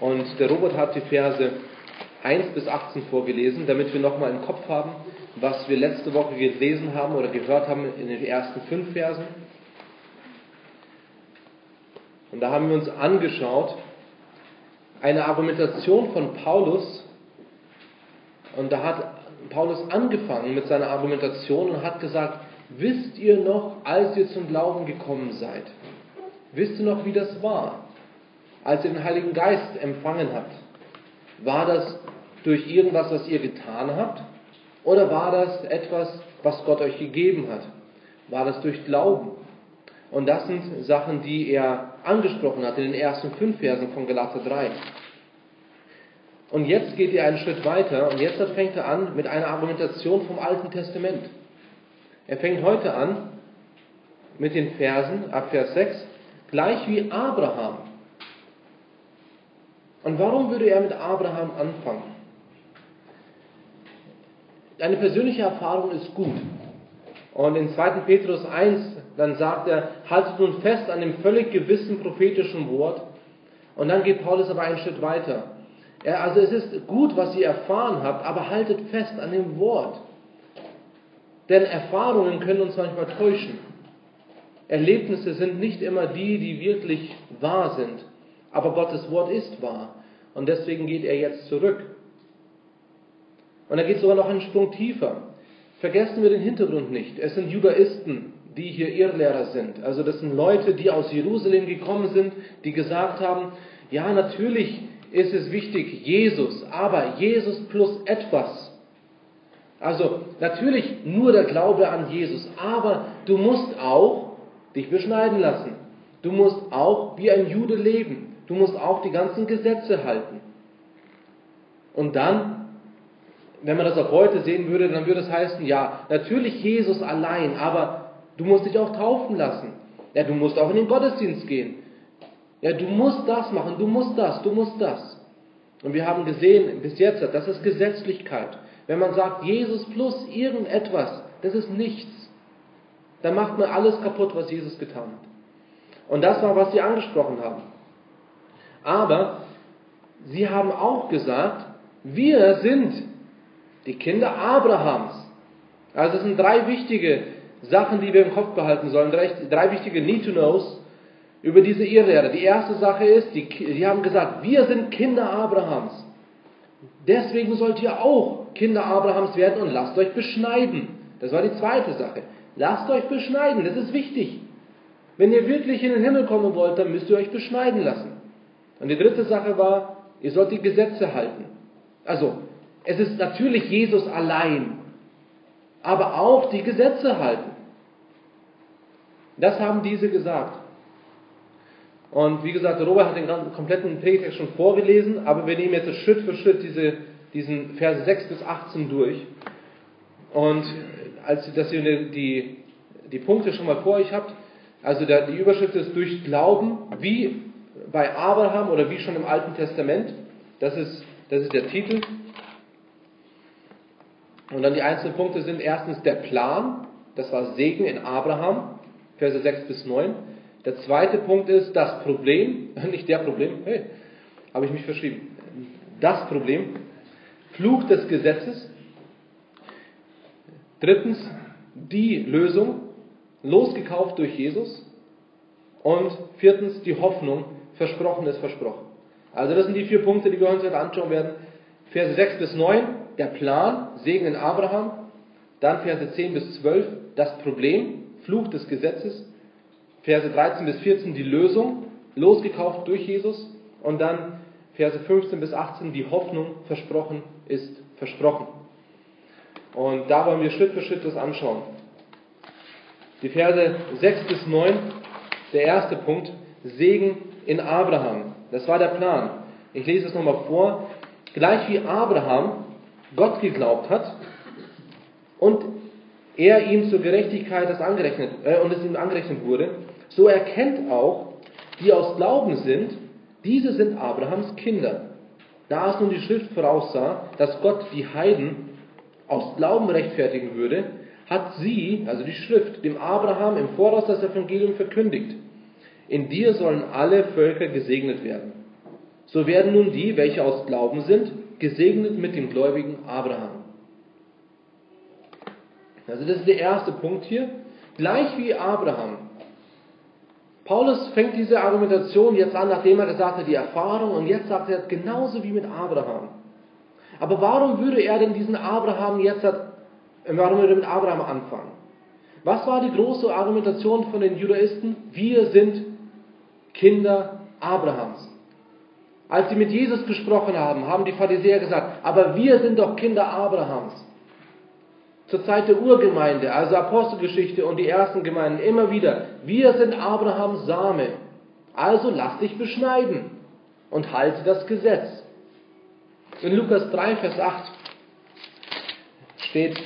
Und der Robert hat die Verse 1 bis 18 vorgelesen, damit wir nochmal im Kopf haben, was wir letzte Woche gelesen haben oder gehört haben in den ersten fünf Versen. Und da haben wir uns angeschaut, eine Argumentation von Paulus, und da hat Paulus angefangen mit seiner Argumentation und hat gesagt, wisst ihr noch, als ihr zum Glauben gekommen seid? Wisst ihr noch, wie das war, als ihr den Heiligen Geist empfangen habt? War das durch irgendwas, was ihr getan habt? Oder war das etwas, was Gott euch gegeben hat? War das durch Glauben? Und das sind Sachen, die er angesprochen hat in den ersten fünf Versen von Galater 3. Und jetzt geht er einen Schritt weiter und jetzt fängt er an mit einer Argumentation vom Alten Testament. Er fängt heute an mit den Versen ab Vers 6, gleich wie Abraham. Und warum würde er mit Abraham anfangen? Eine persönliche Erfahrung ist gut. Und in 2. Petrus 1, dann sagt er, haltet nun fest an dem völlig gewissen prophetischen Wort. Und dann geht Paulus aber einen Schritt weiter. Er, also es ist gut, was ihr erfahren habt, aber haltet fest an dem Wort. Denn Erfahrungen können uns manchmal täuschen. Erlebnisse sind nicht immer die, die wirklich wahr sind. Aber Gottes Wort ist wahr. Und deswegen geht er jetzt zurück. Und er geht sogar noch einen Sprung tiefer. Vergessen wir den Hintergrund nicht. Es sind Judaisten, die hier Irrlehrer sind. Also das sind Leute, die aus Jerusalem gekommen sind, die gesagt haben, ja, natürlich ist es wichtig, Jesus, aber Jesus plus etwas. Also natürlich nur der Glaube an Jesus, aber du musst auch dich beschneiden lassen. Du musst auch wie ein Jude leben. Du musst auch die ganzen Gesetze halten. Und dann, wenn man das auch heute sehen würde, dann würde es heißen, ja, natürlich Jesus allein, aber du musst dich auch taufen lassen. Ja, du musst auch in den Gottesdienst gehen. Ja, du musst das machen, du musst das, du musst das. Und wir haben gesehen bis jetzt, das ist Gesetzlichkeit. Wenn man sagt, Jesus plus irgendetwas, das ist nichts. Dann macht man alles kaputt, was Jesus getan hat. Und das war, was sie angesprochen haben. Aber sie haben auch gesagt, wir sind die Kinder Abrahams. Also es sind drei wichtige Sachen, die wir im Kopf behalten sollen, drei, wichtige Need-to-Knows, über diese Irrlehre. Die erste Sache ist, die, die haben gesagt, wir sind Kinder Abrahams. Deswegen sollt ihr auch Kinder Abrahams werden und lasst euch beschneiden. Das war die zweite Sache. Lasst euch beschneiden, das ist wichtig. Wenn ihr wirklich in den Himmel kommen wollt, dann müsst ihr euch beschneiden lassen. Und die dritte Sache war, ihr sollt die Gesetze halten. Also, es ist natürlich Jesus allein, aber auch die Gesetze halten. Das haben diese gesagt. Und wie gesagt, Robert hat den ganzen, kompletten Predigtext schon vorgelesen, aber wir nehmen jetzt Schritt für Schritt diese, diesen Verse 6 bis 18 durch. Und als dass ihr die, die Punkte schon mal vor euch habt, also der, die Überschrift ist durch Glauben, wie bei Abraham oder wie schon im Alten Testament. Das ist, das ist der Titel. Und dann die einzelnen Punkte sind erstens der Plan, das war Segen in Abraham, Verse 6 bis 9. Der zweite Punkt ist das Problem, nicht der Problem, hey, habe ich mich verschrieben. Das Problem, Fluch des Gesetzes. Drittens, die Lösung, losgekauft durch Jesus. Und viertens, die Hoffnung, versprochen ist versprochen. Also das sind die vier Punkte, die wir uns heute anschauen werden. Verse 6 bis 9, der Plan, Segen in Abraham. Dann Verse 10 bis 12, das Problem, Fluch des Gesetzes. Verse 13 bis 14 die Lösung, losgekauft durch Jesus. Und dann Verse 15 bis 18 die Hoffnung, versprochen ist versprochen. Und da wollen wir Schritt für Schritt das anschauen. Die Verse 6 bis 9, der erste Punkt, Segen in Abraham. Das war der Plan. Ich lese es nochmal vor. Gleich wie Abraham Gott geglaubt hat und er ihm zur Gerechtigkeit das angerechnet, äh, und es ihm angerechnet wurde, so erkennt auch, die aus Glauben sind, diese sind Abrahams Kinder. Da es nun die Schrift voraussah, dass Gott die Heiden aus Glauben rechtfertigen würde, hat sie, also die Schrift, dem Abraham im Voraus das Evangelium verkündigt. In dir sollen alle Völker gesegnet werden. so werden nun die, welche aus Glauben sind, gesegnet mit dem gläubigen Abraham. Also das ist der erste Punkt hier. Gleich wie Abraham. Paulus fängt diese Argumentation jetzt an, nachdem er gesagt hat, die Erfahrung, und jetzt sagt er genauso wie mit Abraham. Aber warum würde er denn diesen Abraham jetzt, warum würde er mit Abraham anfangen? Was war die große Argumentation von den Judaisten? Wir sind Kinder Abrahams. Als sie mit Jesus gesprochen haben, haben die Pharisäer gesagt, aber wir sind doch Kinder Abrahams. Zur Zeit der Urgemeinde, also Apostelgeschichte und die ersten Gemeinden, immer wieder, wir sind Abrahams Same. Also lass dich beschneiden und halte das Gesetz. In Lukas 3, Vers 8 steht,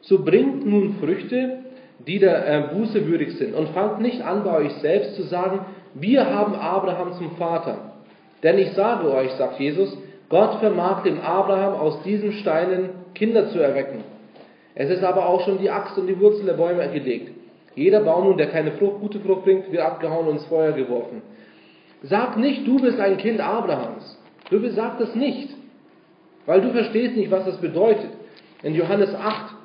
so bringt nun Früchte, die der äh, Buße würdig sind, und fangt nicht an, bei euch selbst zu sagen, wir haben Abraham zum Vater. Denn ich sage euch, sagt Jesus, Gott vermag dem Abraham aus diesen Steinen Kinder zu erwecken. Es ist aber auch schon die Axt und die Wurzel der Bäume gelegt. Jeder Baum nun, der keine Frucht, gute Frucht bringt, wird abgehauen und ins Feuer geworfen. Sag nicht, du bist ein Kind Abrahams. Du sag das nicht. Weil du verstehst nicht, was das bedeutet. In Johannes 8,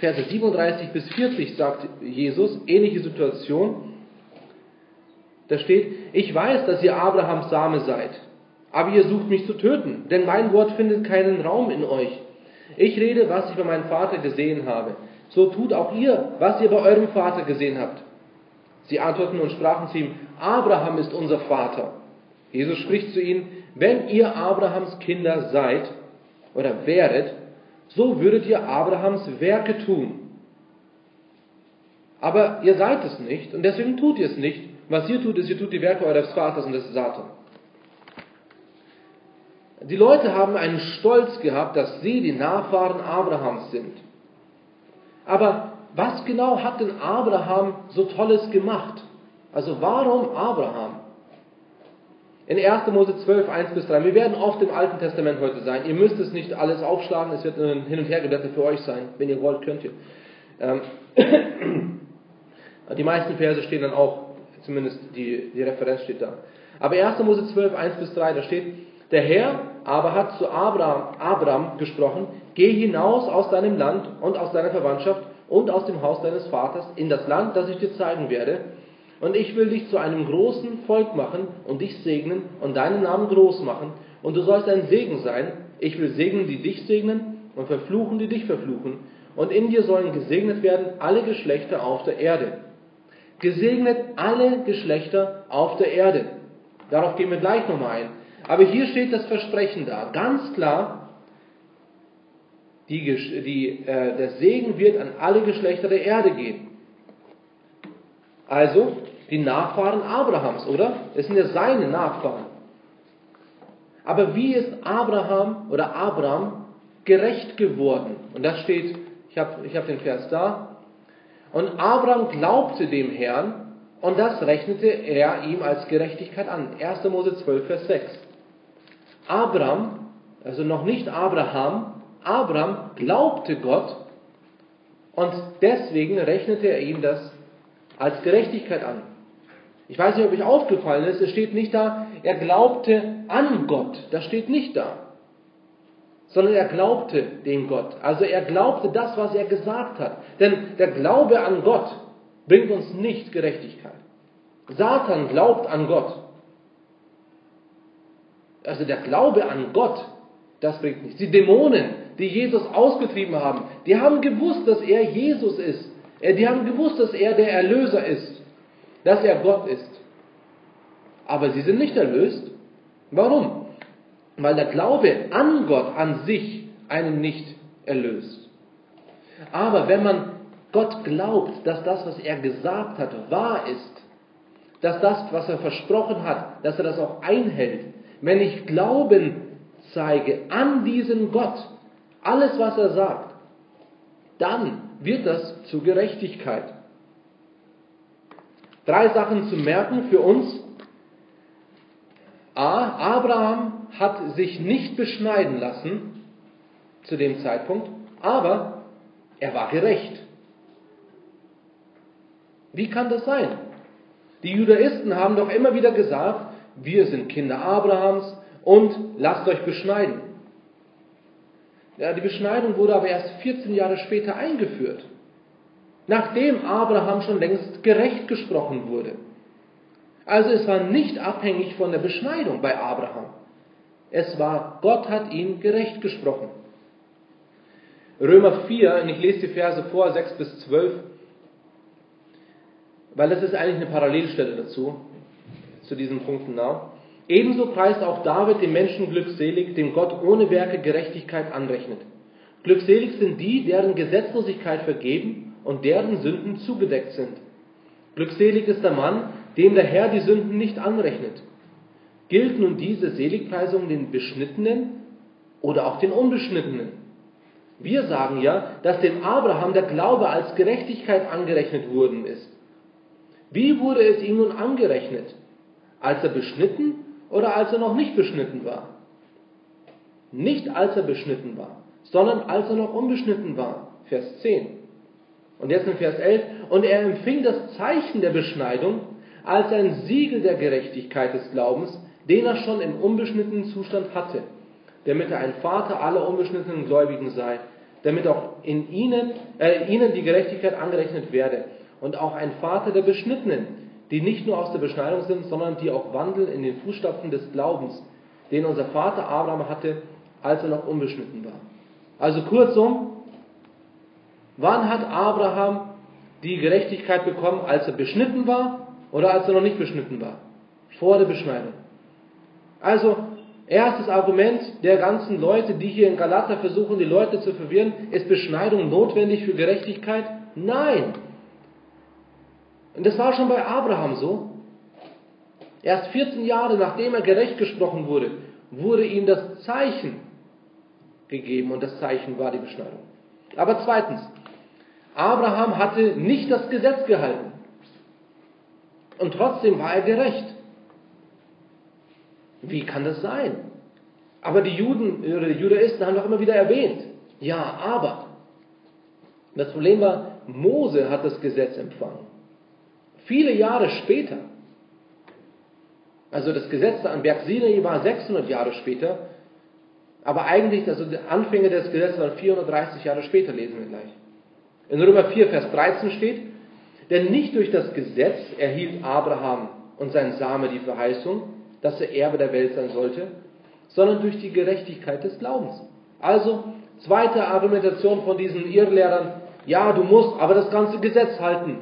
Verse 37 bis 40 sagt Jesus, ähnliche Situation. Da steht, ich weiß, dass ihr Abrahams Same seid, aber ihr sucht mich zu töten, denn mein Wort findet keinen Raum in euch. Ich rede, was ich bei meinem Vater gesehen habe. So tut auch ihr, was ihr bei eurem Vater gesehen habt. Sie antworten und sprachen zu ihm, Abraham ist unser Vater. Jesus spricht zu ihnen, wenn ihr Abrahams Kinder seid oder wäret, so würdet ihr Abrahams Werke tun. Aber ihr seid es nicht und deswegen tut ihr es nicht. Was ihr tut, ist, ihr tut die Werke eures Vaters und des Satan. Die Leute haben einen Stolz gehabt, dass sie die Nachfahren Abrahams sind. Aber was genau hat denn Abraham so Tolles gemacht? Also warum Abraham? In 1. Mose 12, 1 bis 3. Wir werden oft im Alten Testament heute sein. Ihr müsst es nicht alles aufschlagen, es wird ein Hin- und Hergeblätter für euch sein. Wenn ihr wollt, könnt ihr. Ähm, die meisten Verse stehen dann auch, zumindest die, die Referenz steht da. Aber 1. Mose 12, 1 bis 3, da steht, der Herr aber hat zu Abraham, Abraham gesprochen, geh hinaus aus deinem Land und aus deiner Verwandtschaft und aus dem Haus deines Vaters in das Land, das ich dir zeigen werde und ich will dich zu einem großen Volk machen und dich segnen und deinen Namen groß machen. Und du sollst ein Segen sein. Ich will segnen, die dich segnen und verfluchen, die dich verfluchen. Und in dir sollen gesegnet werden alle Geschlechter auf der Erde. Gesegnet alle Geschlechter auf der Erde. Darauf gehen wir gleich nochmal ein. Aber hier steht das Versprechen da. Ganz klar, die, die, äh, der Segen wird an alle Geschlechter der Erde gehen. Also, die Nachfahren Abrahams, oder? Es sind ja seine Nachfahren. Aber wie ist Abraham oder Abraham gerecht geworden? Und das steht, ich habe ich hab den Vers da. Und Abraham glaubte dem Herrn und das rechnete er ihm als Gerechtigkeit an. 1. Mose 12, Vers 6. Abraham, also noch nicht Abraham, Abraham glaubte Gott und deswegen rechnete er ihm das als Gerechtigkeit an. Ich weiß nicht, ob euch aufgefallen ist, es steht nicht da, er glaubte an Gott. Das steht nicht da. Sondern er glaubte dem Gott. Also er glaubte das, was er gesagt hat. Denn der Glaube an Gott bringt uns nicht Gerechtigkeit. Satan glaubt an Gott. Also der Glaube an Gott, das bringt nichts. Die Dämonen, die Jesus ausgetrieben haben, die haben gewusst, dass er Jesus ist. Die haben gewusst, dass er der Erlöser ist dass er Gott ist. Aber sie sind nicht erlöst. Warum? Weil der Glaube an Gott an sich einen nicht erlöst. Aber wenn man Gott glaubt, dass das, was er gesagt hat, wahr ist, dass das, was er versprochen hat, dass er das auch einhält, wenn ich Glauben zeige an diesen Gott, alles, was er sagt, dann wird das zu Gerechtigkeit. Drei Sachen zu merken für uns. A. Abraham hat sich nicht beschneiden lassen zu dem Zeitpunkt, aber er war gerecht. Wie kann das sein? Die Judaisten haben doch immer wieder gesagt, wir sind Kinder Abrahams und lasst euch beschneiden. Ja, die Beschneidung wurde aber erst 14 Jahre später eingeführt, nachdem Abraham schon längst gerecht gesprochen wurde. Also es war nicht abhängig von der Beschneidung bei Abraham. Es war, Gott hat ihn gerecht gesprochen. Römer 4, und ich lese die Verse vor, 6 bis 12, weil das ist eigentlich eine Parallelstelle dazu, zu diesen Punkten nach. Ebenso preist auch David den Menschen glückselig, dem Gott ohne Werke Gerechtigkeit anrechnet. Glückselig sind die, deren Gesetzlosigkeit vergeben und deren Sünden zugedeckt sind. Glückselig ist der Mann, dem der Herr die Sünden nicht anrechnet. Gilt nun diese Seligpreisung den Beschnittenen oder auch den Unbeschnittenen? Wir sagen ja, dass dem Abraham der Glaube als Gerechtigkeit angerechnet worden ist. Wie wurde es ihm nun angerechnet? Als er beschnitten oder als er noch nicht beschnitten war? Nicht als er beschnitten war, sondern als er noch unbeschnitten war. Vers 10. Und jetzt in Vers 11. Und er empfing das Zeichen der Beschneidung als ein Siegel der Gerechtigkeit des Glaubens, den er schon im unbeschnittenen Zustand hatte, damit er ein Vater aller unbeschnittenen Gläubigen sei, damit auch in ihnen, äh, ihnen die Gerechtigkeit angerechnet werde und auch ein Vater der Beschnittenen, die nicht nur aus der Beschneidung sind, sondern die auch wandeln in den Fußstapfen des Glaubens, den unser Vater Abraham hatte, als er noch unbeschnitten war. Also kurzum, wann hat Abraham die Gerechtigkeit bekommen, als er beschnitten war oder als er noch nicht beschnitten war? Vor der Beschneidung. Also, erstes Argument der ganzen Leute, die hier in Galater versuchen, die Leute zu verwirren, ist Beschneidung notwendig für Gerechtigkeit? Nein. Und das war schon bei Abraham so. Erst 14 Jahre nachdem er gerecht gesprochen wurde, wurde ihm das Zeichen gegeben und das Zeichen war die Beschneidung. Aber zweitens, Abraham hatte nicht das Gesetz gehalten und trotzdem war er gerecht. Wie kann das sein? Aber die Juden oder die Judaisten haben doch immer wieder erwähnt, ja, aber. Das Problem war, Mose hat das Gesetz empfangen. Viele Jahre später. Also das Gesetz an Berg Sinai war 600 Jahre später, aber eigentlich, also die Anfänge des Gesetzes waren 430 Jahre später, lesen wir gleich. In Römer 4, Vers 13 steht, denn nicht durch das Gesetz erhielt Abraham und sein Same die Verheißung, dass er Erbe der Welt sein sollte, sondern durch die Gerechtigkeit des Glaubens. Also, zweite Argumentation von diesen Irrlehrern, ja, du musst aber das ganze Gesetz halten.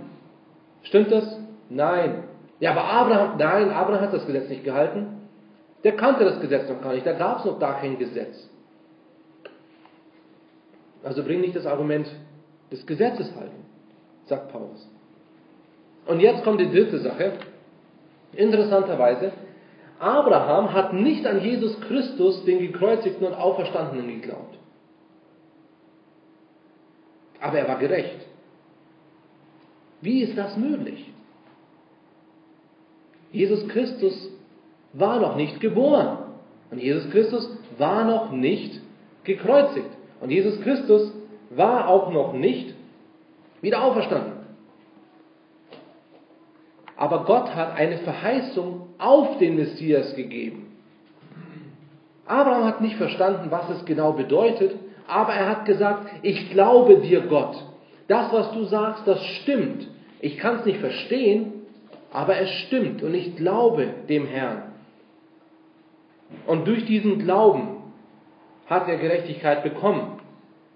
Stimmt das? Nein. Ja, aber Abraham, nein, Abraham hat das Gesetz nicht gehalten. Der kannte das Gesetz noch gar nicht, da gab es noch gar kein Gesetz. Also bring nicht das Argument des Gesetzes halten, sagt Paulus. Und jetzt kommt die dritte Sache. Interessanterweise, Abraham hat nicht an Jesus Christus, den gekreuzigten und auferstandenen, geglaubt. Aber er war gerecht. Wie ist das möglich? Jesus Christus war noch nicht geboren. Und Jesus Christus war noch nicht gekreuzigt. Und Jesus Christus war auch noch nicht wieder auferstanden. Aber Gott hat eine Verheißung auf den Messias gegeben. Abraham hat nicht verstanden, was es genau bedeutet, aber er hat gesagt, ich glaube dir Gott. Das, was du sagst, das stimmt. Ich kann es nicht verstehen, aber es stimmt und ich glaube dem Herrn. Und durch diesen Glauben hat er Gerechtigkeit bekommen.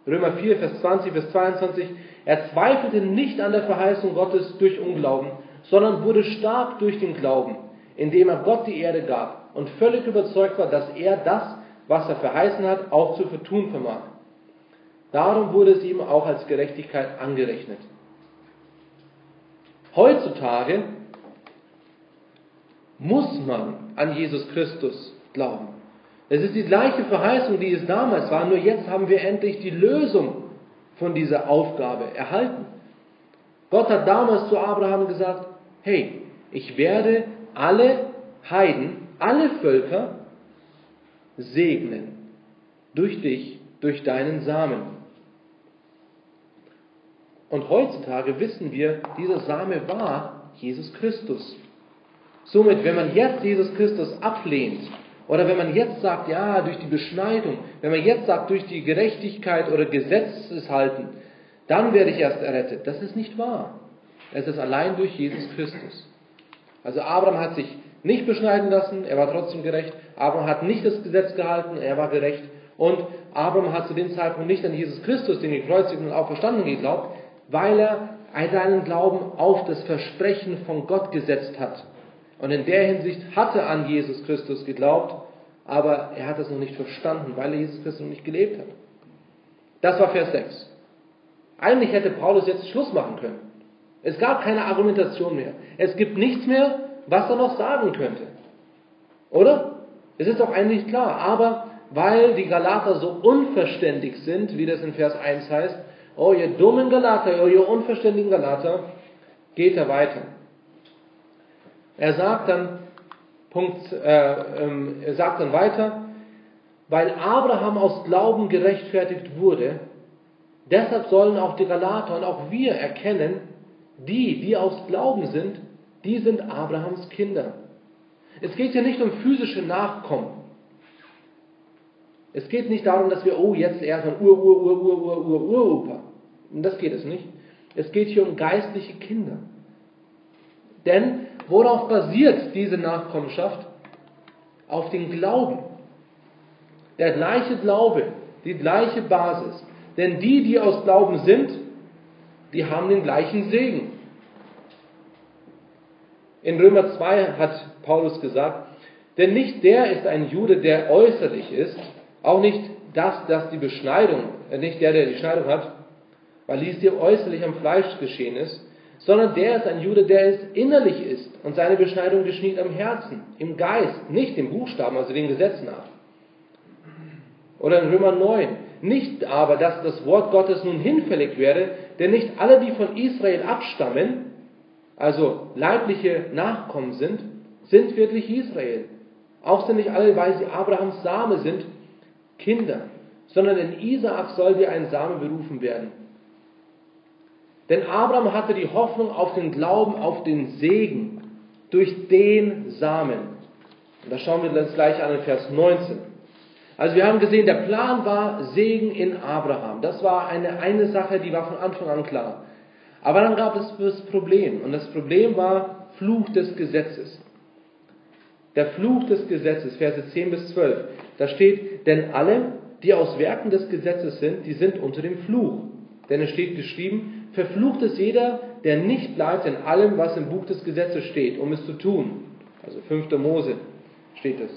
Römer 4, Vers 20 bis 22. Er zweifelte nicht an der Verheißung Gottes durch Unglauben, sondern wurde stark durch den Glauben, indem er Gott die Erde gab und völlig überzeugt war, dass er das, was er verheißen hat, auch zu vertun vermag. Darum wurde es ihm auch als Gerechtigkeit angerechnet. Heutzutage muss man an Jesus Christus glauben. Es ist die gleiche Verheißung, die es damals war, nur jetzt haben wir endlich die Lösung von dieser Aufgabe erhalten. Gott hat damals zu Abraham gesagt, hey, ich werde alle Heiden, alle Völker segnen durch dich, durch deinen Samen. Und heutzutage wissen wir, dieser Same war Jesus Christus. Somit, wenn man jetzt Jesus Christus ablehnt, oder wenn man jetzt sagt, ja, durch die Beschneidung, wenn man jetzt sagt, durch die Gerechtigkeit oder Gesetzeshalten, dann werde ich erst errettet. Das ist nicht wahr. Es ist allein durch Jesus Christus. Also Abraham hat sich nicht beschneiden lassen, er war trotzdem gerecht. Abraham hat nicht das Gesetz gehalten, er war gerecht. Und Abraham hat zu dem Zeitpunkt nicht an Jesus Christus, den gekreuzigten und auferstanden geglaubt, weil er seinen Glauben auf das Versprechen von Gott gesetzt hat. Und in der Hinsicht hatte er an Jesus Christus geglaubt, aber er hat es noch nicht verstanden, weil er Jesus Christus noch nicht gelebt hat. Das war Vers 6. Eigentlich hätte Paulus jetzt Schluss machen können. Es gab keine Argumentation mehr. Es gibt nichts mehr, was er noch sagen könnte. Oder? Es ist doch eigentlich klar. Aber weil die Galater so unverständig sind, wie das in Vers 1 heißt, oh ihr dummen Galater, oh ihr unverständigen Galater, geht er weiter. Er sagt dann, Punkt, äh, ähm, er sagt dann weiter, weil Abraham aus Glauben gerechtfertigt wurde, deshalb sollen auch die Galater und auch wir erkennen, die, die aus Glauben sind, die sind Abrahams Kinder. Es geht ja nicht um physische Nachkommen. Es geht nicht darum, dass wir, oh, jetzt erst ein Ur, Ur, Ur, Ur, Ur, Ur, Uropa. Das geht es nicht. Es geht hier um geistliche Kinder. Denn worauf basiert diese Nachkommenschaft? Auf den Glauben. Der gleiche Glaube, die gleiche Basis. Denn die, die aus Glauben sind, die haben den gleichen Segen. In Römer 2 hat Paulus gesagt, denn nicht der ist ein Jude, der äußerlich ist, auch nicht das, das die Beschneidung, äh, nicht der, der die Schneidung hat, weil dies dir äußerlich am Fleisch geschehen ist, sondern der ist ein Jude, der es innerlich ist und seine Beschneidung geschieht am Herzen, im Geist, nicht im Buchstaben, also den Gesetzen nach. Oder in Römer 9, nicht aber, dass das Wort Gottes nun hinfällig werde, denn nicht alle, die von Israel abstammen, also leibliche Nachkommen sind, sind wirklich Israel. Auch sind nicht alle, weil sie Abrahams Same sind, Kinder, sondern in Isaak soll dir ein Same berufen werden. Denn Abraham hatte die Hoffnung auf den Glauben, auf den Segen durch den Samen. Und das schauen wir uns gleich an in Vers 19. Also wir haben gesehen, der Plan war Segen in Abraham. Das war eine, eine Sache, die war von Anfang an klar. Aber dann gab es das Problem. Und das Problem war Fluch des Gesetzes. Der Fluch des Gesetzes, Verse 10 bis 12. Da steht, denn alle, die aus Werken des Gesetzes sind, die sind unter dem Fluch. Denn es steht geschrieben, verflucht ist jeder, der nicht bleibt in allem, was im Buch des Gesetzes steht, um es zu tun. Also 5. Mose steht es.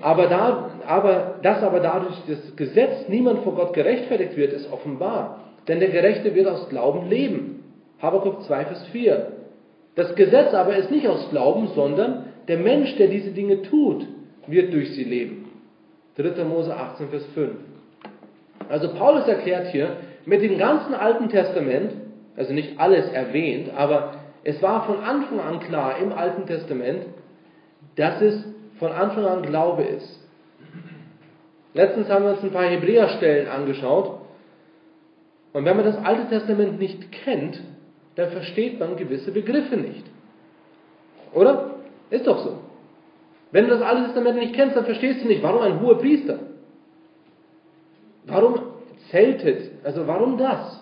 Aber, da, aber das aber dadurch, dass das Gesetz niemand vor Gott gerechtfertigt wird, ist offenbar. Denn der Gerechte wird aus Glauben leben. Habakuk 2, Vers 4. Das Gesetz aber ist nicht aus Glauben, sondern der Mensch, der diese Dinge tut, wird durch sie leben. 3. Mose 18, Vers 5. Also Paulus erklärt hier, mit dem ganzen Alten Testament, also nicht alles erwähnt, aber es war von Anfang an klar im Alten Testament, dass es von Anfang an Glaube ist. Letztens haben wir uns ein paar Hebräerstellen angeschaut. Und wenn man das Alte Testament nicht kennt, dann versteht man gewisse Begriffe nicht. Oder? Ist doch so. Wenn du das Alte Testament nicht kennst, dann verstehst du nicht, warum ein hoher Priester? Warum zeltet? Also warum das?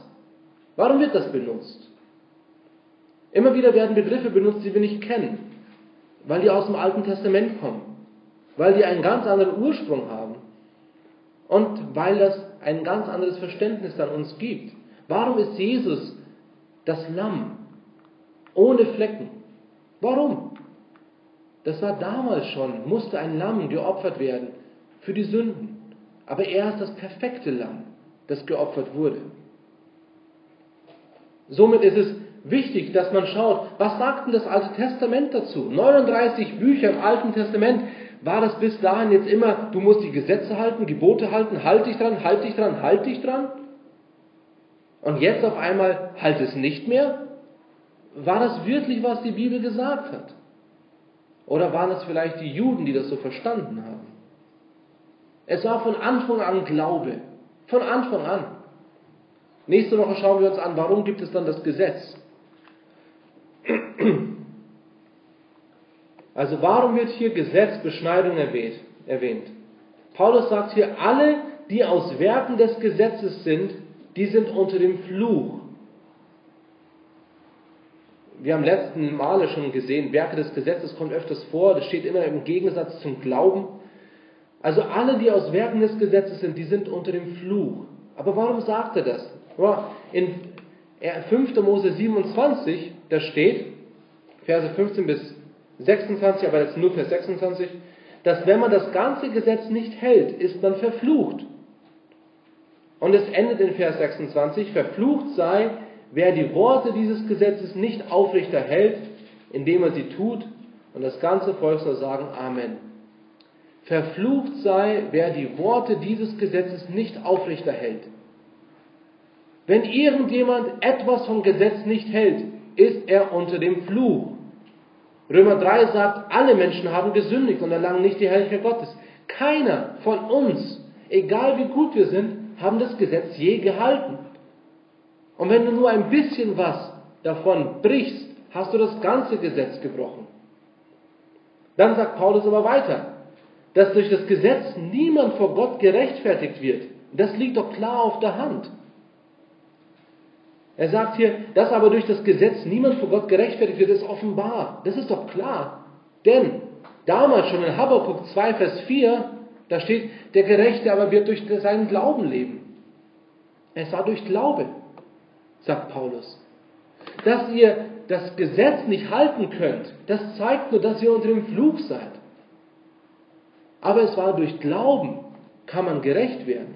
Warum wird das benutzt? Immer wieder werden Begriffe benutzt, die wir nicht kennen, weil die aus dem Alten Testament kommen, weil die einen ganz anderen Ursprung haben und weil das ein ganz anderes Verständnis an uns gibt. Warum ist Jesus das Lamm ohne Flecken? Warum? Das war damals schon, musste ein Lamm geopfert werden für die Sünden. Aber er ist das perfekte Lamm, das geopfert wurde. Somit ist es wichtig, dass man schaut, was sagt denn das Alte Testament dazu? 39 Bücher im Alten Testament. War das bis dahin jetzt immer, du musst die Gesetze halten, Gebote halten, halt dich dran, halt dich dran, halt dich dran? Und jetzt auf einmal halt es nicht mehr? War das wirklich, was die Bibel gesagt hat? Oder waren es vielleicht die Juden, die das so verstanden haben? Es war von Anfang an Glaube. Von Anfang an. Nächste Woche schauen wir uns an, warum gibt es dann das Gesetz? Also warum wird hier Gesetz, Beschneidung erwähnt? Paulus sagt hier, alle, die aus Werken des Gesetzes sind, die sind unter dem Fluch. Wir haben letzten Male schon gesehen, Werke des Gesetzes kommt öfters vor, das steht immer im Gegensatz zum Glauben. Also alle, die aus Werken des Gesetzes sind, die sind unter dem Fluch. Aber warum sagt er das? In 5. Mose 27, da steht, Verse 15 bis 26, aber jetzt nur Vers 26, dass wenn man das ganze Gesetz nicht hält, ist man verflucht. Und es endet in Vers 26, verflucht sei, wer die Worte dieses Gesetzes nicht aufrechter hält, indem er sie tut, und das ganze Volk soll sagen Amen. Verflucht sei, wer die Worte dieses Gesetzes nicht aufrechter hält. Wenn irgendjemand etwas vom Gesetz nicht hält, ist er unter dem Fluch. Römer 3 sagt, alle Menschen haben gesündigt und erlangen nicht die Herrlichkeit Gottes. Keiner von uns, egal wie gut wir sind, haben das Gesetz je gehalten. Und wenn du nur ein bisschen was davon brichst, hast du das ganze Gesetz gebrochen. Dann sagt Paulus aber weiter, dass durch das Gesetz niemand vor Gott gerechtfertigt wird. Das liegt doch klar auf der Hand. Er sagt hier, dass aber durch das Gesetz niemand vor Gott gerechtfertigt wird, ist offenbar. Das ist doch klar. Denn damals schon in Habakkuk 2, Vers 4, da steht, der Gerechte aber wird durch seinen Glauben leben. Es war durch Glaube, sagt Paulus. Dass ihr das Gesetz nicht halten könnt, das zeigt nur, dass ihr unter dem Fluch seid. Aber es war durch Glauben, kann man gerecht werden.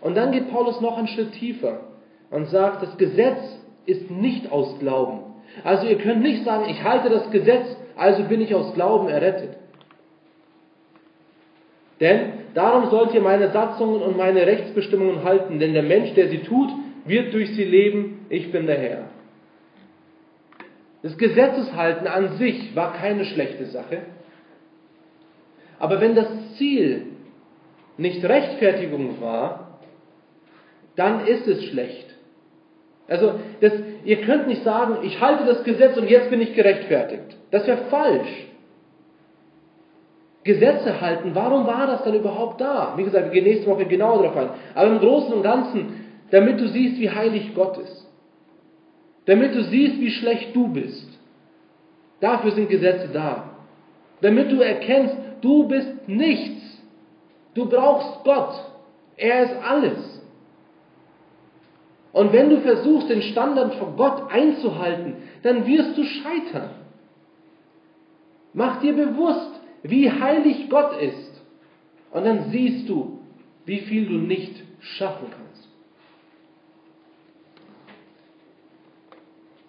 Und dann geht Paulus noch einen Schritt tiefer und sagt, das Gesetz ist nicht aus Glauben. Also ihr könnt nicht sagen, ich halte das Gesetz, also bin ich aus Glauben errettet. Denn darum sollt ihr meine Satzungen und meine Rechtsbestimmungen halten, denn der Mensch, der sie tut, wird durch sie leben, ich bin der Herr. Das Gesetzeshalten an sich war keine schlechte Sache. Aber wenn das Ziel nicht Rechtfertigung war, dann ist es schlecht. Also, das, ihr könnt nicht sagen, ich halte das Gesetz und jetzt bin ich gerechtfertigt. Das wäre falsch. Gesetze halten, warum war das dann überhaupt da? Wie gesagt, wir gehen nächste Woche genauer darauf ein. Aber im Großen und Ganzen, damit du siehst, wie heilig Gott ist. Damit du siehst, wie schlecht du bist. Dafür sind Gesetze da. Damit du erkennst, du bist nichts. Du brauchst Gott. Er ist alles. Und wenn du versuchst, den Standard vor Gott einzuhalten, dann wirst du scheitern. Mach dir bewusst, wie heilig Gott ist. Und dann siehst du, wie viel du nicht schaffen kannst.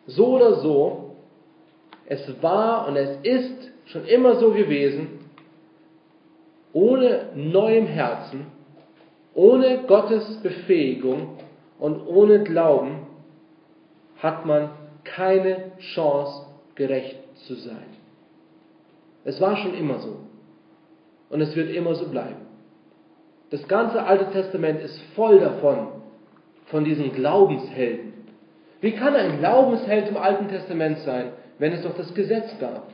So oder so, es war und es ist schon immer so gewesen, ohne neuem Herzen, ohne Gottes Befähigung, und ohne Glauben hat man keine Chance, gerecht zu sein. Es war schon immer so. Und es wird immer so bleiben. Das ganze Alte Testament ist voll davon, von diesen Glaubenshelden. Wie kann ein Glaubensheld im Alten Testament sein, wenn es doch das Gesetz gab?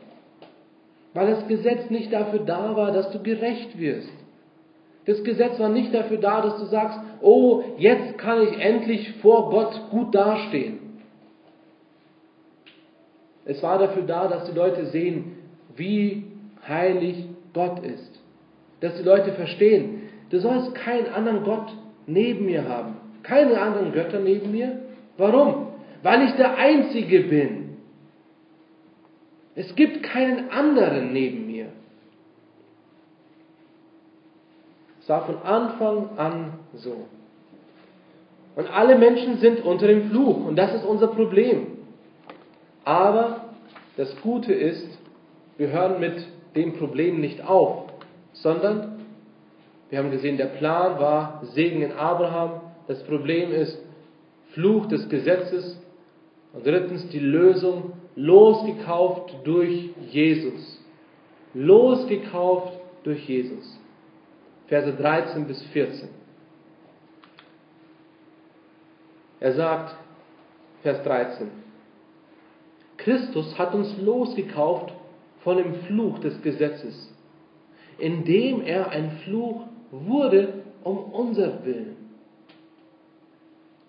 Weil das Gesetz nicht dafür da war, dass du gerecht wirst. Das Gesetz war nicht dafür da, dass du sagst, oh, jetzt kann ich endlich vor Gott gut dastehen. Es war dafür da, dass die Leute sehen, wie heilig Gott ist. Dass die Leute verstehen, du sollst keinen anderen Gott neben mir haben. Keine anderen Götter neben mir. Warum? Weil ich der Einzige bin. Es gibt keinen anderen neben mir. Es war von Anfang an so. Und alle Menschen sind unter dem Fluch und das ist unser Problem. Aber das Gute ist, wir hören mit dem Problem nicht auf, sondern wir haben gesehen, der Plan war Segen in Abraham. Das Problem ist Fluch des Gesetzes. Und drittens die Lösung, losgekauft durch Jesus. Losgekauft durch Jesus. Verse 13 bis 14. Er sagt, Vers 13, Christus hat uns losgekauft von dem Fluch des Gesetzes, indem er ein Fluch wurde um unser Willen.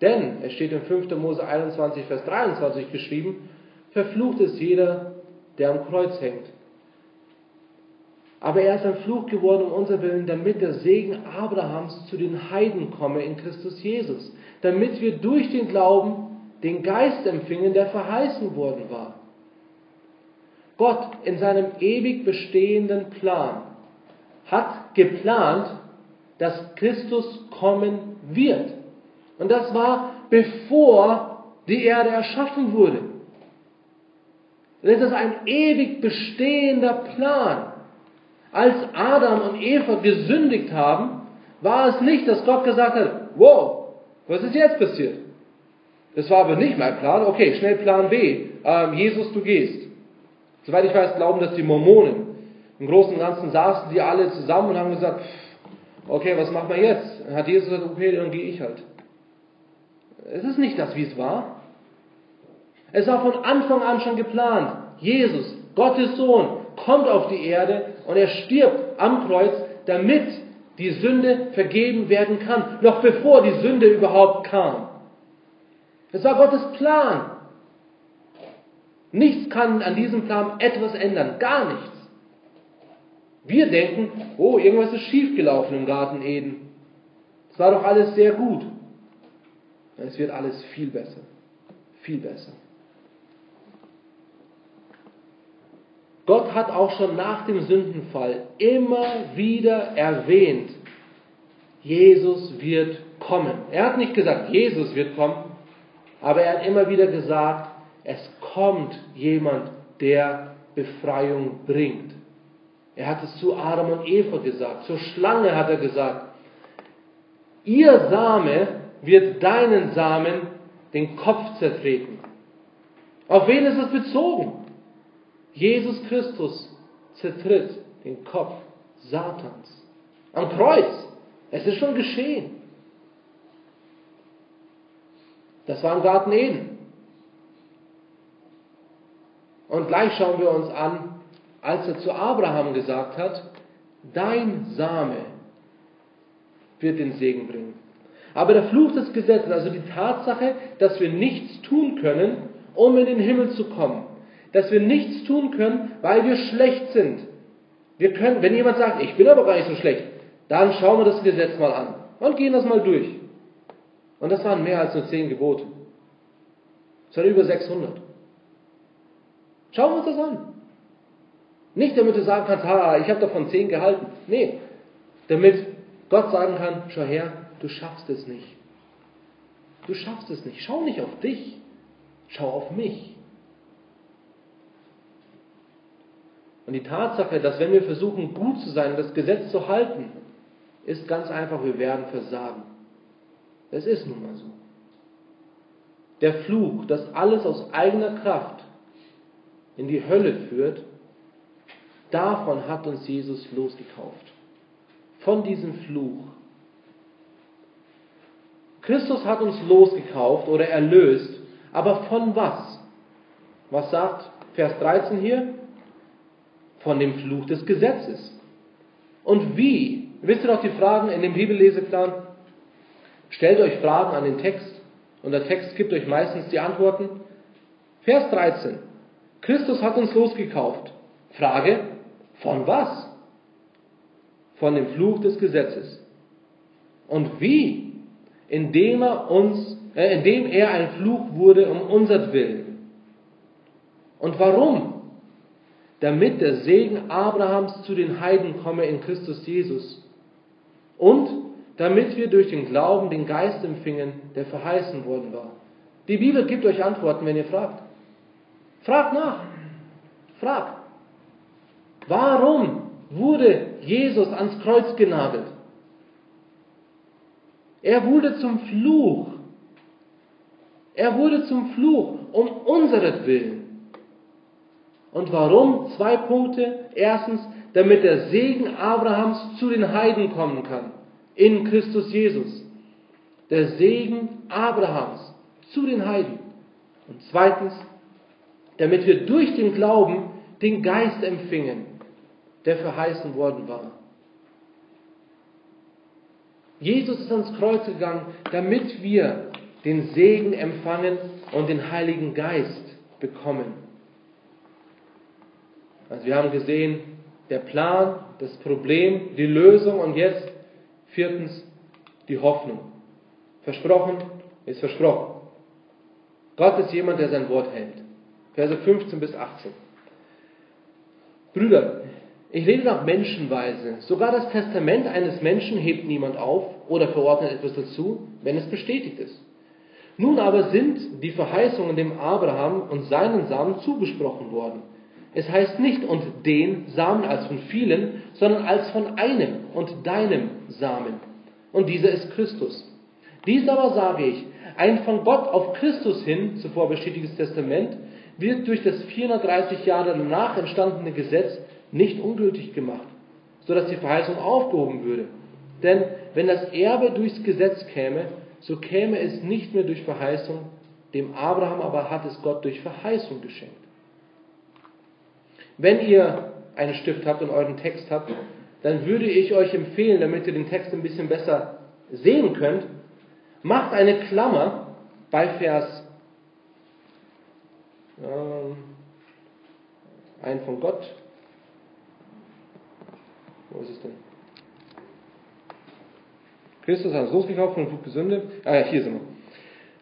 Denn, es steht in 5. Mose 21, Vers 23 geschrieben, verflucht ist jeder, der am Kreuz hängt. Aber er ist ein Fluch geworden um unser Willen, damit der Segen Abrahams zu den Heiden komme in Christus Jesus, damit wir durch den Glauben den Geist empfingen, der verheißen worden war. Gott in seinem ewig bestehenden Plan hat geplant, dass Christus kommen wird. Und das war bevor die Erde erschaffen wurde. Das ist ein ewig bestehender Plan. Als Adam und Eva gesündigt haben, war es nicht, dass Gott gesagt hat, wow, was ist jetzt passiert? Das war aber nicht mein Plan. Okay, schnell Plan B. Ähm, Jesus, du gehst. Soweit ich weiß, glauben das die Mormonen. Im Großen und Ganzen saßen die alle zusammen und haben gesagt, okay, was machen wir jetzt? Hat Jesus gesagt, okay, dann gehe ich halt. Es ist nicht das, wie es war. Es war von Anfang an schon geplant. Jesus, Gottes Sohn, kommt auf die Erde und er stirbt am Kreuz, damit die Sünde vergeben werden kann, noch bevor die Sünde überhaupt kam. Es war Gottes Plan. Nichts kann an diesem Plan etwas ändern, gar nichts. Wir denken, oh, irgendwas ist schiefgelaufen im Garten Eden. Es war doch alles sehr gut. Es wird alles viel besser. Viel besser. Gott hat auch schon nach dem Sündenfall immer wieder erwähnt, Jesus wird kommen. Er hat nicht gesagt, Jesus wird kommen, aber er hat immer wieder gesagt, es kommt jemand, der Befreiung bringt. Er hat es zu Adam und Eva gesagt, zur Schlange hat er gesagt, ihr Same wird deinen Samen den Kopf zertreten. Auf wen ist es bezogen? Jesus Christus zertritt den Kopf Satans. Am Kreuz. Es ist schon geschehen. Das war im Garten Eden. Und gleich schauen wir uns an, als er zu Abraham gesagt hat, dein Same wird den Segen bringen. Aber der Fluch des Gesetzes, also die Tatsache, dass wir nichts tun können, um in den Himmel zu kommen, dass wir nichts tun können, weil wir schlecht sind. Wir können, wenn jemand sagt, ich bin aber gar nicht so schlecht, dann schauen wir das Gesetz mal an und gehen das mal durch. Und das waren mehr als nur zehn Gebote. Das waren über 600. Schauen wir uns das an. Nicht damit du sagen kannst, ha, ich habe davon zehn gehalten. Nee, damit Gott sagen kann, schau her, du schaffst es nicht. Du schaffst es nicht. Schau nicht auf dich, schau auf mich. Und die Tatsache, dass wenn wir versuchen, gut zu sein, das Gesetz zu halten, ist ganz einfach, wir werden versagen. Es ist nun mal so. Der Fluch, dass alles aus eigener Kraft in die Hölle führt, davon hat uns Jesus losgekauft. Von diesem Fluch. Christus hat uns losgekauft oder erlöst, aber von was? Was sagt Vers 13 hier? Von dem Fluch des Gesetzes. Und wie? Wisst ihr noch die Fragen in dem Bibelleseplan? Stellt euch Fragen an den Text und der Text gibt euch meistens die Antworten. Vers 13. Christus hat uns losgekauft. Frage, von was? Von dem Fluch des Gesetzes. Und wie? indem er uns, äh, indem er ein Fluch wurde um unser Willen. Und warum? Damit der Segen Abrahams zu den Heiden komme in Christus Jesus. Und damit wir durch den Glauben den Geist empfingen, der verheißen worden war. Die Bibel gibt euch Antworten, wenn ihr fragt. Fragt nach. Fragt. Warum wurde Jesus ans Kreuz genagelt? Er wurde zum Fluch. Er wurde zum Fluch um unseretwillen. Und warum? Zwei Punkte. Erstens, damit der Segen Abrahams zu den Heiden kommen kann. In Christus Jesus. Der Segen Abrahams zu den Heiden. Und zweitens, damit wir durch den Glauben den Geist empfingen, der verheißen worden war. Jesus ist ans Kreuz gegangen, damit wir den Segen empfangen und den Heiligen Geist bekommen. Also wir haben gesehen, der Plan, das Problem, die Lösung und jetzt viertens die Hoffnung. Versprochen ist versprochen. Gott ist jemand, der sein Wort hält. Verse 15 bis 18. Brüder, ich rede nach Menschenweise. Sogar das Testament eines Menschen hebt niemand auf oder verordnet etwas dazu, wenn es bestätigt ist. Nun aber sind die Verheißungen dem Abraham und seinen Samen zugesprochen worden. Es heißt nicht und den Samen als von vielen, sondern als von einem und deinem Samen. Und dieser ist Christus. Dies aber sage ich, ein von Gott auf Christus hin, zuvor bestätigtes Testament, wird durch das 430 Jahre danach entstandene Gesetz nicht ungültig gemacht, sodass die Verheißung aufgehoben würde. Denn wenn das Erbe durchs Gesetz käme, so käme es nicht mehr durch Verheißung, dem Abraham aber hat es Gott durch Verheißung geschenkt. Wenn ihr einen Stift habt und euren Text habt, dann würde ich euch empfehlen, damit ihr den Text ein bisschen besser sehen könnt, macht eine Klammer bei Vers äh, ein von Gott. Wo ist es denn? Christus hat uns losgekauft von Fluch Sünde. Ah ja, hier sind wir.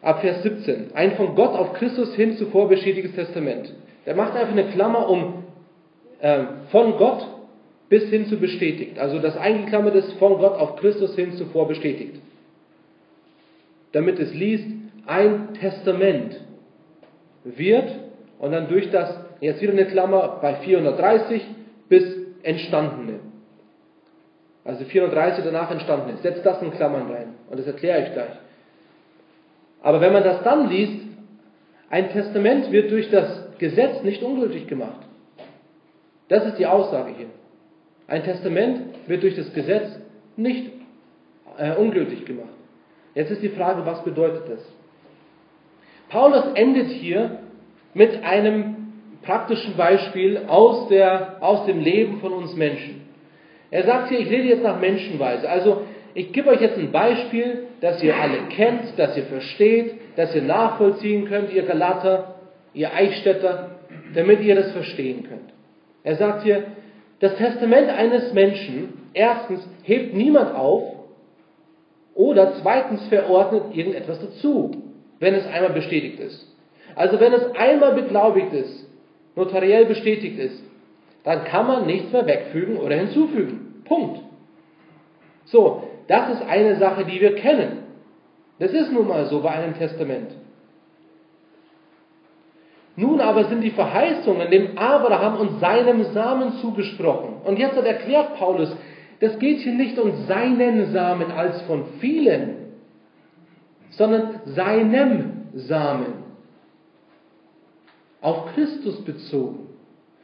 Ab Vers 17. Ein von Gott auf Christus hin zuvor bestätigtes Testament. Der macht einfach eine Klammer um äh, von Gott bis hin zu bestätigt. Also das eingeklammert ist von Gott auf Christus hin zuvor bestätigt damit es liest, ein Testament wird und dann durch das, jetzt wieder eine Klammer, bei 430 bis Entstandene. Also 430 danach entstanden ist. Setzt das in Klammern rein. Und das erkläre ich gleich. Aber wenn man das dann liest, ein Testament wird durch das Gesetz nicht ungültig gemacht. Das ist die Aussage hier. Ein Testament wird durch das Gesetz nicht äh, ungültig gemacht. Jetzt ist die Frage, was bedeutet das? Paulus endet hier mit einem praktischen Beispiel aus, der, aus dem Leben von uns Menschen. Er sagt hier, ich rede jetzt nach Menschenweise. Also ich gebe euch jetzt ein Beispiel, das ihr alle kennt, das ihr versteht, das ihr nachvollziehen könnt, ihr Galater, ihr Eichstätter, damit ihr das verstehen könnt. Er sagt hier, das Testament eines Menschen, erstens, hebt niemand auf, oder zweitens verordnet irgendetwas dazu, wenn es einmal bestätigt ist. Also wenn es einmal beglaubigt ist, notariell bestätigt ist, dann kann man nichts mehr wegfügen oder hinzufügen. Punkt. So, das ist eine Sache, die wir kennen. Das ist nun mal so bei einem Testament. Nun aber sind die Verheißungen dem Abraham und seinem Samen zugesprochen. Und jetzt hat erklärt Paulus, das geht hier nicht um seinen Samen als von vielen, sondern seinem Samen. Auf Christus bezogen.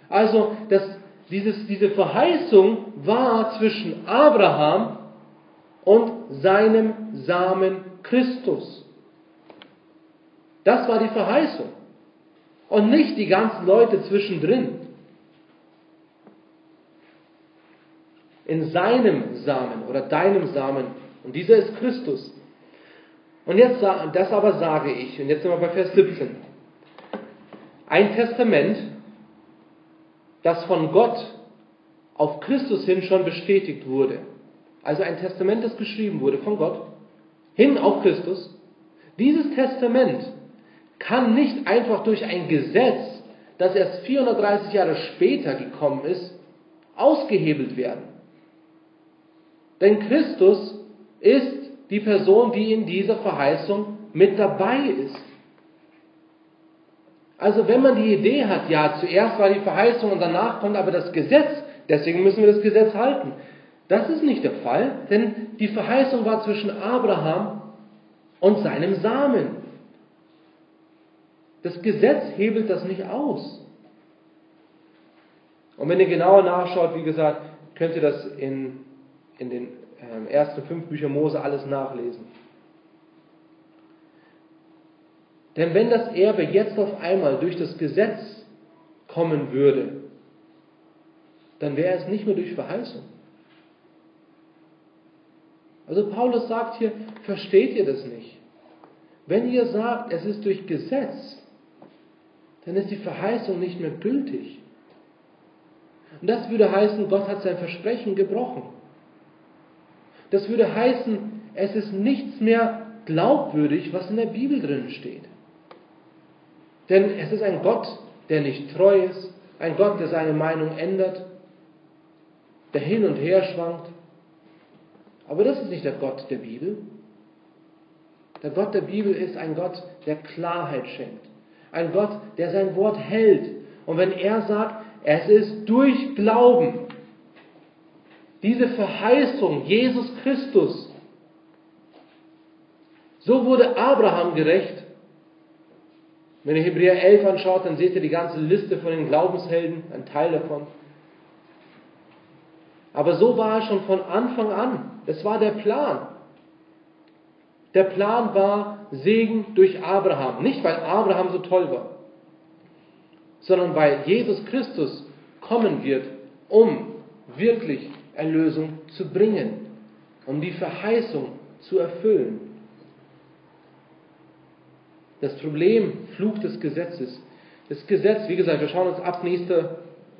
Also, das, dieses, diese Verheißung war zwischen Abraham und seinem Samen Christus. Das war die Verheißung. Und nicht die ganzen Leute zwischendrin. in seinem Samen oder deinem Samen. Und dieser ist Christus. Und jetzt, das aber sage ich, und jetzt sind wir bei Vers 17. Ein Testament, das von Gott auf Christus hin schon bestätigt wurde. Also ein Testament, das geschrieben wurde von Gott hin auf Christus. Dieses Testament kann nicht einfach durch ein Gesetz, das erst 430 Jahre später gekommen ist, ausgehebelt werden. Denn Christus ist die Person, die in dieser Verheißung mit dabei ist. Also wenn man die Idee hat, ja, zuerst war die Verheißung und danach kommt aber das Gesetz, deswegen müssen wir das Gesetz halten. Das ist nicht der Fall, denn die Verheißung war zwischen Abraham und seinem Samen. Das Gesetz hebelt das nicht aus. Und wenn ihr genauer nachschaut, wie gesagt, könnt ihr das in in den äh, ersten fünf Büchern Mose alles nachlesen. Denn wenn das Erbe jetzt auf einmal durch das Gesetz kommen würde, dann wäre es nicht mehr durch Verheißung. Also Paulus sagt hier, versteht ihr das nicht? Wenn ihr sagt, es ist durch Gesetz, dann ist die Verheißung nicht mehr gültig. Und das würde heißen, Gott hat sein Versprechen gebrochen. Das würde heißen, es ist nichts mehr glaubwürdig, was in der Bibel drin steht. Denn es ist ein Gott, der nicht treu ist, ein Gott, der seine Meinung ändert, der hin und her schwankt. Aber das ist nicht der Gott der Bibel. Der Gott der Bibel ist ein Gott, der Klarheit schenkt. Ein Gott, der sein Wort hält. Und wenn er sagt, es ist durch Glauben, diese Verheißung, Jesus Christus, so wurde Abraham gerecht. Wenn ihr Hebräer 11 anschaut, dann seht ihr die ganze Liste von den Glaubenshelden, ein Teil davon. Aber so war es schon von Anfang an. Es war der Plan. Der Plan war Segen durch Abraham. Nicht, weil Abraham so toll war, sondern weil Jesus Christus kommen wird, um wirklich Erlösung zu bringen, um die Verheißung zu erfüllen. Das Problem, Fluch des Gesetzes. Das Gesetz, wie gesagt, wir schauen uns ab nächste,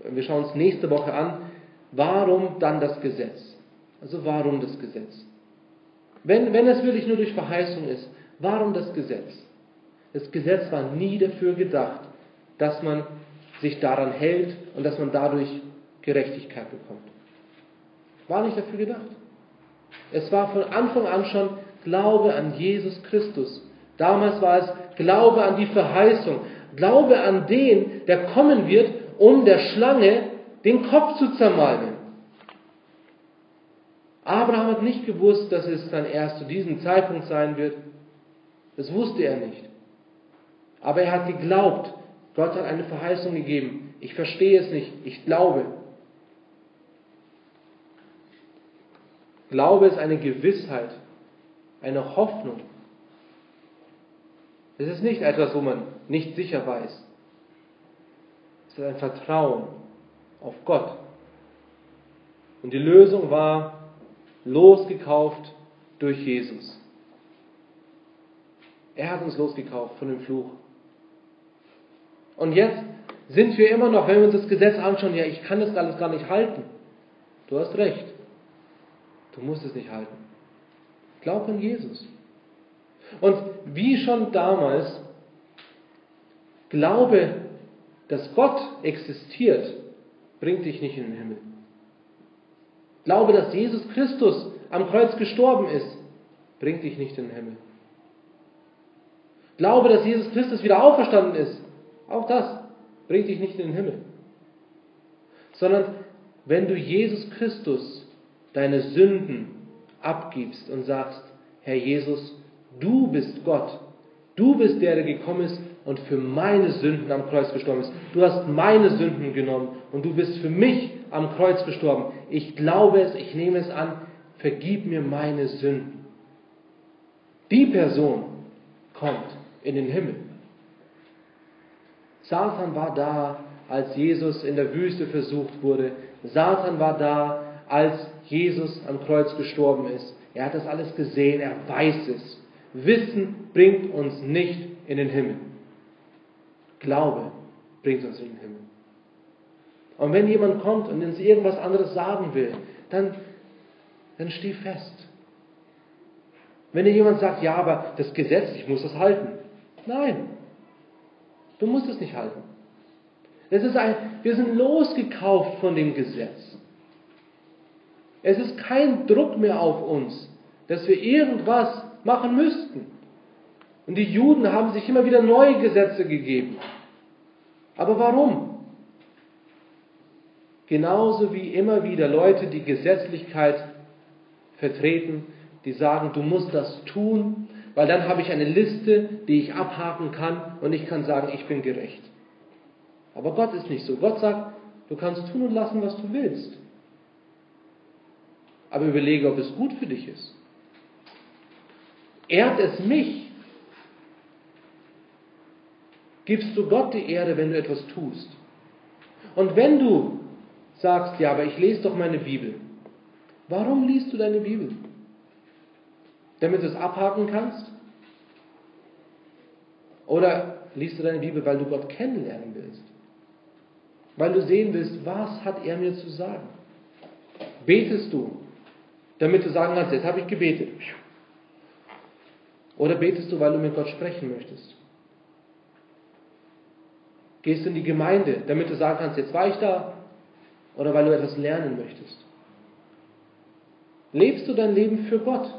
wir schauen uns nächste Woche an, warum dann das Gesetz? Also warum das Gesetz? Wenn, wenn es wirklich nur durch Verheißung ist, warum das Gesetz? Das Gesetz war nie dafür gedacht, dass man sich daran hält und dass man dadurch Gerechtigkeit bekommt. War nicht dafür gedacht. Es war von Anfang an schon Glaube an Jesus Christus. Damals war es Glaube an die Verheißung, Glaube an den, der kommen wird, um der Schlange den Kopf zu zermalmen. Abraham hat nicht gewusst, dass es dann erst zu diesem Zeitpunkt sein wird. Das wusste er nicht. Aber er hat geglaubt. Gott hat eine Verheißung gegeben. Ich verstehe es nicht. Ich glaube. Glaube ist eine Gewissheit, eine Hoffnung. Es ist nicht etwas, wo man nicht sicher weiß. Es ist ein Vertrauen auf Gott. Und die Lösung war losgekauft durch Jesus. Er hat uns losgekauft von dem Fluch. Und jetzt sind wir immer noch, wenn wir uns das Gesetz anschauen, ja, ich kann das alles gar nicht halten. Du hast recht. Du musst es nicht halten. Glaub an Jesus. Und wie schon damals, glaube, dass Gott existiert, bringt dich nicht in den Himmel. Glaube, dass Jesus Christus am Kreuz gestorben ist, bringt dich nicht in den Himmel. Glaube, dass Jesus Christus wieder auferstanden ist, auch das bringt dich nicht in den Himmel. Sondern wenn du Jesus Christus deine Sünden abgibst und sagst, Herr Jesus, du bist Gott, du bist der, der gekommen ist und für meine Sünden am Kreuz gestorben ist. Du hast meine Sünden genommen und du bist für mich am Kreuz gestorben. Ich glaube es, ich nehme es an, vergib mir meine Sünden. Die Person kommt in den Himmel. Satan war da, als Jesus in der Wüste versucht wurde. Satan war da, als Jesus am Kreuz gestorben ist. Er hat das alles gesehen, er weiß es. Wissen bringt uns nicht in den Himmel. Glaube bringt uns in den Himmel. Und wenn jemand kommt und uns irgendwas anderes sagen will, dann, dann steh fest. Wenn dir jemand sagt, ja, aber das Gesetz, ich muss das halten. Nein, du musst es nicht halten. Es ist ein, wir sind losgekauft von dem Gesetz. Es ist kein Druck mehr auf uns, dass wir irgendwas machen müssten. Und die Juden haben sich immer wieder neue Gesetze gegeben. Aber warum? Genauso wie immer wieder Leute die Gesetzlichkeit vertreten, die sagen, du musst das tun, weil dann habe ich eine Liste, die ich abhaken kann und ich kann sagen, ich bin gerecht. Aber Gott ist nicht so. Gott sagt, du kannst tun und lassen, was du willst. Aber überlege, ob es gut für dich ist. Ehrt es mich? Gibst du Gott die Ehre, wenn du etwas tust? Und wenn du sagst, ja, aber ich lese doch meine Bibel. Warum liest du deine Bibel? Damit du es abhaken kannst? Oder liest du deine Bibel, weil du Gott kennenlernen willst? Weil du sehen willst, was hat er mir zu sagen? Betest du, damit du sagen kannst, jetzt habe ich gebetet. Oder betest du, weil du mit Gott sprechen möchtest? Gehst du in die Gemeinde, damit du sagen kannst, jetzt war ich da? Oder weil du etwas lernen möchtest? Lebst du dein Leben für Gott?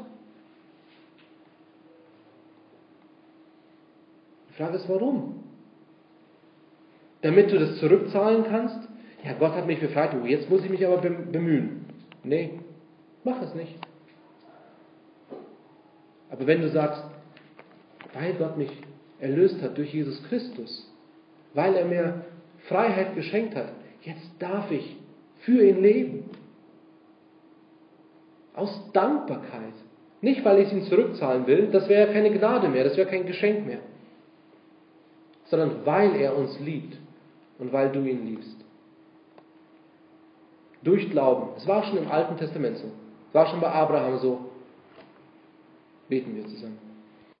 Die Frage ist, warum? Damit du das zurückzahlen kannst? Ja, Gott hat mich befreit, jetzt muss ich mich aber bemühen. Nee, mach es nicht. Aber wenn du sagst, weil Gott mich erlöst hat durch Jesus Christus, weil er mir Freiheit geschenkt hat, jetzt darf ich für ihn leben. Aus Dankbarkeit. Nicht, weil ich ihn zurückzahlen will, das wäre ja keine Gnade mehr, das wäre kein Geschenk mehr. Sondern weil er uns liebt und weil du ihn liebst. Durch Glauben. Es war schon im Alten Testament so. Es war schon bei Abraham so. Beten wir zusammen.